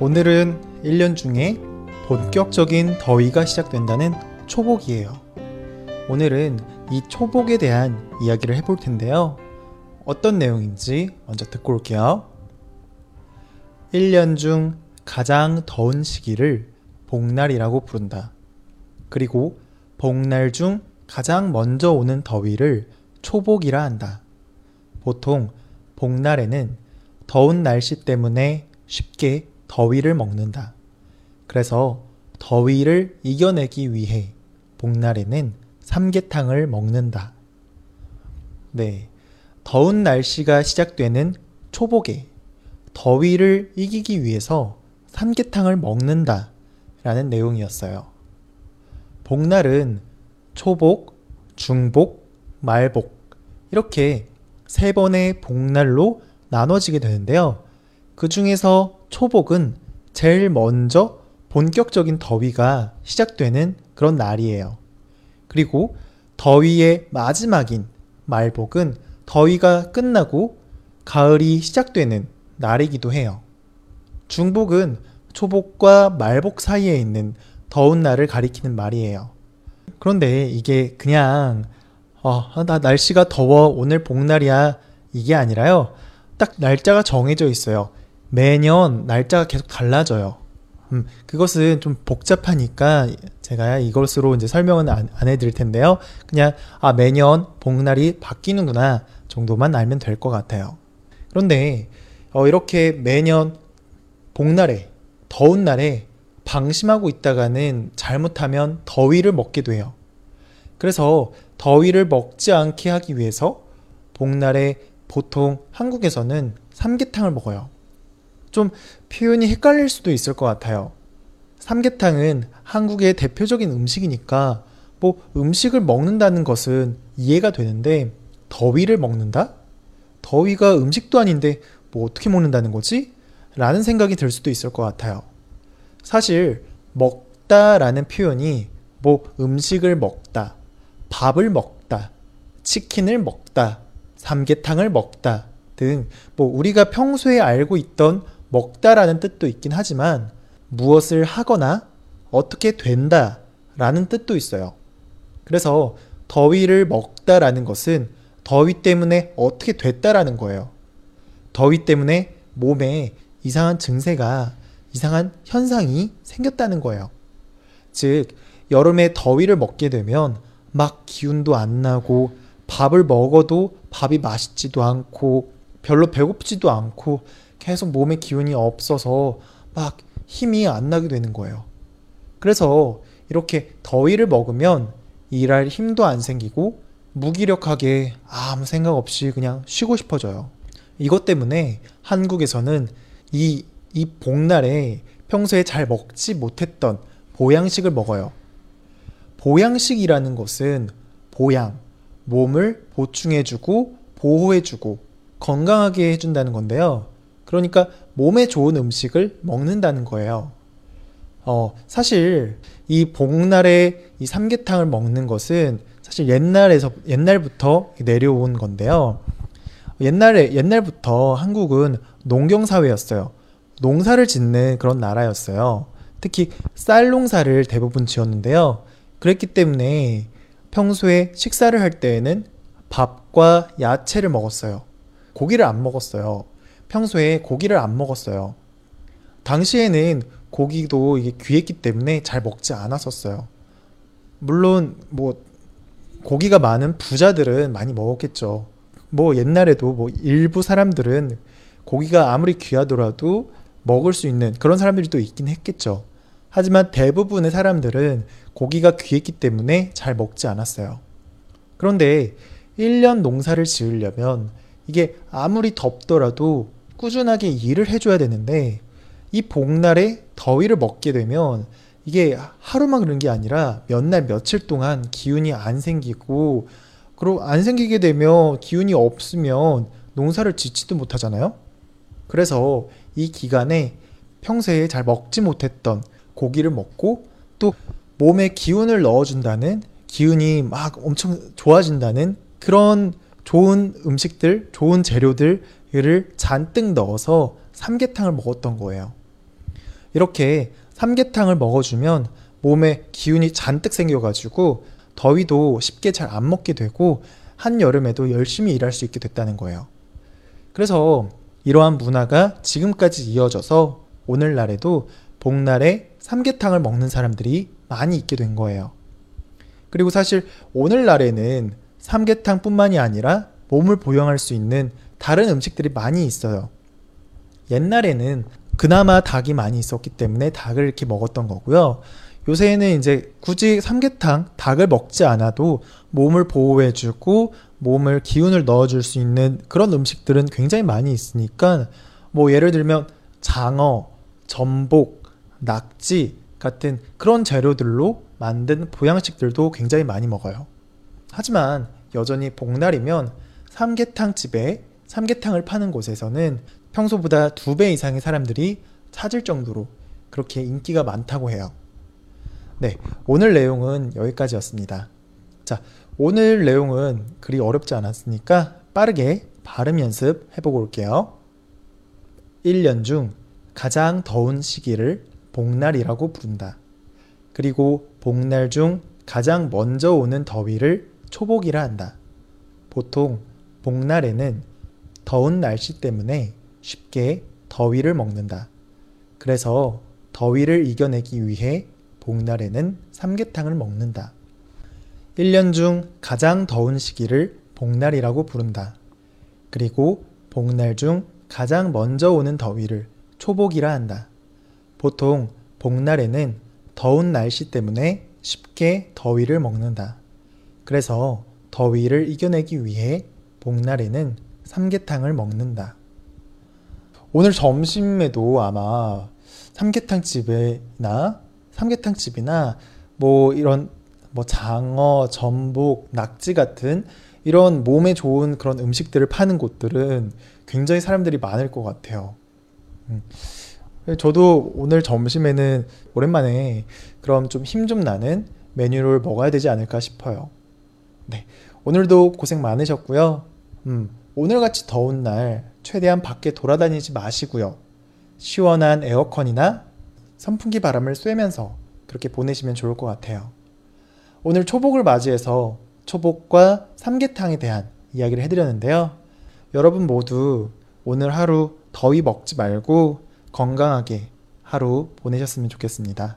오늘은 1년 중에 본격적인 더위가 시작된다는 초복이에요. 오늘은 이 초복에 대한 이야기를 해볼 텐데요. 어떤 내용인지 먼저 듣고 올게요. 1년 중 가장 더운 시기를 복날이라고 부른다. 그리고 복날 중 가장 먼저 오는 더위를 초복이라 한다. 보통 복날에는 더운 날씨 때문에 쉽게 더위를 먹는다. 그래서 더위를 이겨내기 위해 복날에는 삼계탕을 먹는다. 네. 더운 날씨가 시작되는 초복에 더위를 이기기 위해서 삼계탕을 먹는다. 라는 내용이었어요. 복날은 초복, 중복, 말복, 이렇게 세 번의 복날로 나눠지게 되는데요. 그 중에서 초복은 제일 먼저 본격적인 더위가 시작되는 그런 날이에요. 그리고 더위의 마지막인 말복은 더위가 끝나고 가을이 시작되는 날이기도 해요. 중복은 초복과 말복 사이에 있는 더운 날을 가리키는 말이에요. 그런데 이게 그냥 어, 나 날씨가 더워 오늘 복날이야 이게 아니라요. 딱 날짜가 정해져 있어요. 매년 날짜가 계속 달라져요. 음, 그것은 좀 복잡하니까 제가 이것으로 이제 설명은 안, 안 해드릴 텐데요. 그냥 아 매년 복날이 바뀌는구나 정도만 알면 될 것 같아요. 그런데 어, 이렇게 매년 복날에 더운 날에 방심하고 있다가는 잘못하면 더위를 먹게 돼요. 그래서 더위를 먹지 않게 하기 위해서 복날에 보통 한국에서는 삼계탕을 먹어요. 좀 표현이 헷갈릴 수도 있을 것 같아요. 삼계탕은 한국의 대표적인 음식이니까 뭐 음식을 먹는다는 것은 이해가 되는데 더위를 먹는다? 더위가 음식도 아닌데 뭐 어떻게 먹는다는 거지? 라는 생각이 들 수도 있을 것 같아요. 사실 먹다 라는 표현이 뭐 음식을 먹다, 밥을 먹다, 치킨을 먹다, 삼계탕을 먹다 등 뭐 우리가 평소에 알고 있던 먹다라는 뜻도 있긴 하지만 무엇을 하거나 어떻게 된다 라는 뜻도 있어요. 그래서 더위를 먹다라는 것은 더위 때문에 어떻게 됐다라는 거예요. 더위 때문에 몸에 이상한 증세가 이상한 현상이 생겼다는 거예요. 즉, 여름에 더위를 먹게 되면 막 기운도 안 나고 밥을 먹어도 밥이 맛있지도 않고 별로 배고프지도 않고 계속 몸에 기운이 없어서 막 힘이 안 나게 되는 거예요. 그래서 이렇게 더위를 먹으면 일할 힘도 안 생기고 무기력하게 아무 생각 없이 그냥 쉬고 싶어져요. 이것 때문에 한국에서는 이, 이 복날에 평소에 잘 먹지 못했던 보양식을 먹어요. 보양식이라는 것은 보양, 몸을 보충해주고 보호해주고 건강하게 해준다는 건데요. 그러니까 몸에 좋은 음식을 먹는다는 거예요. 어, 사실 이 복날에 이 삼계탕을 먹는 것은 사실 옛날에서 옛날부터 내려온 건데요. 옛날에 옛날부터 한국은 농경 사회였어요. 농사를 짓는 그런 나라였어요. 특히 쌀 농사를 대부분 지었는데요. 그랬기 때문에 평소에 식사를 할 때에는 밥과 야채를 먹었어요. 고기를 안 먹었어요. 평소에 고기를 안 먹었어요. 당시에는 고기도 이게 귀했기 때문에 잘 먹지 않았었어요. 물론 뭐 고기가 많은 부자들은 많이 먹었겠죠. 뭐 옛날에도 뭐 일부 사람들은 고기가 아무리 귀하더라도 먹을 수 있는 그런 사람들이 또 있긴 했겠죠. 하지만 대부분의 사람들은 고기가 귀했기 때문에 잘 먹지 않았어요. 그런데 1년 농사를 지으려면 이게 아무리 덥더라도 꾸준하게 일을 해줘야 되는데 이 복날에 더위를 먹게 되면 이게 하루만 그런 게 아니라 몇 날 며칠 동안 기운이 안 생기고 그리고 안 생기게 되면 기운이 없으면 농사를 짓지도 못하잖아요. 그래서 이 기간에 평소에 잘 먹지 못했던 고기를 먹고 또 몸에 기운을 넣어준다는 기운이 막 엄청 좋아진다는 그런 좋은 음식들, 좋은 재료들 을 잔뜩 넣어서 삼계탕을 먹었던 거예요. 이렇게 삼계탕을 먹어주면 몸에 기운이 잔뜩 생겨가지고 더위도 쉽게 잘 안 먹게 되고 한여름에도 열심히 일할 수 있게 됐다는 거예요. 그래서 이러한 문화가 지금까지 이어져서 오늘날에도 복날에 삼계탕을 먹는 사람들이 많이 있게 된 거예요. 그리고 사실 오늘날에는 삼계탕뿐만이 아니라 몸을 보양할 수 있는 다른 음식들이 많이 있어요. 옛날에는 그나마 닭이 많이 있었기 때문에 닭을 이렇게 먹었던 거고요. 요새는 이제 굳이 삼계탕, 닭을 먹지 않아도 몸을 보호해주고 몸을 기운을 넣어줄 수 있는 그런 음식들은 굉장히 많이 있으니까 뭐 예를 들면 장어, 전복, 낙지 같은 그런 재료들로 만든 보양식들도 굉장히 많이 먹어요. 하지만 여전히 복날이면 삼계탕 집에 삼계탕을 파는 곳에서는 평소보다 두 배 이상의 사람들이 찾을 정도로 그렇게 인기가 많다고 해요. 네, 오늘 내용은 여기까지였습니다. 자, 오늘 내용은 그리 어렵지 않았으니까 빠르게 발음 연습 해보고 올게요. 1년 중 가장 더운 시기를 복날이라고 부른다. 그리고 복날 중 가장 먼저 오는 더위를 초복이라 한다. 보통 복날에는 더운 날씨 때문에 쉽게 더위를 먹는다. 그래서 더위를 이겨내기 위해 복날에는 삼계탕을 먹는다. 1년 중 가장 더운 시기를 복날이라고 부른다. 그리고 복날 중 가장 먼저 오는 더위를 초복이라 한다. 보통 복날에는 더운 날씨 때문에 쉽게 더위를 먹는다. 그래서 더위를 이겨내기 위해 복날에는 삼계탕을 먹는다. 오늘 점심에도 아마 삼계탕 집에나 삼계탕 집이나 뭐 이런 뭐 장어, 전복, 낙지 같은 이런 몸에 좋은 그런 음식들을 파는 곳들은 굉장히 사람들이 많을 것 같아요. 음. 저도 오늘 점심에는 오랜만에 그럼 좀 힘좀 나는 메뉴를 먹어야 되지 않을까 싶어요. 네. 오늘도 고생 많으셨고요. 음, 오늘같이 더운 날 최대한 밖에 돌아다니지 마시고요. 시원한 에어컨이나 선풍기 바람을 쐬면서 그렇게 보내시면 좋을 것 같아요. 오늘 초복을 맞이해서 초복과 삼계탕에 대한 이야기를 해드렸는데요. 여러분 모두 오늘 하루 더위 먹지 말고 건강하게 하루 보내셨으면 좋겠습니다.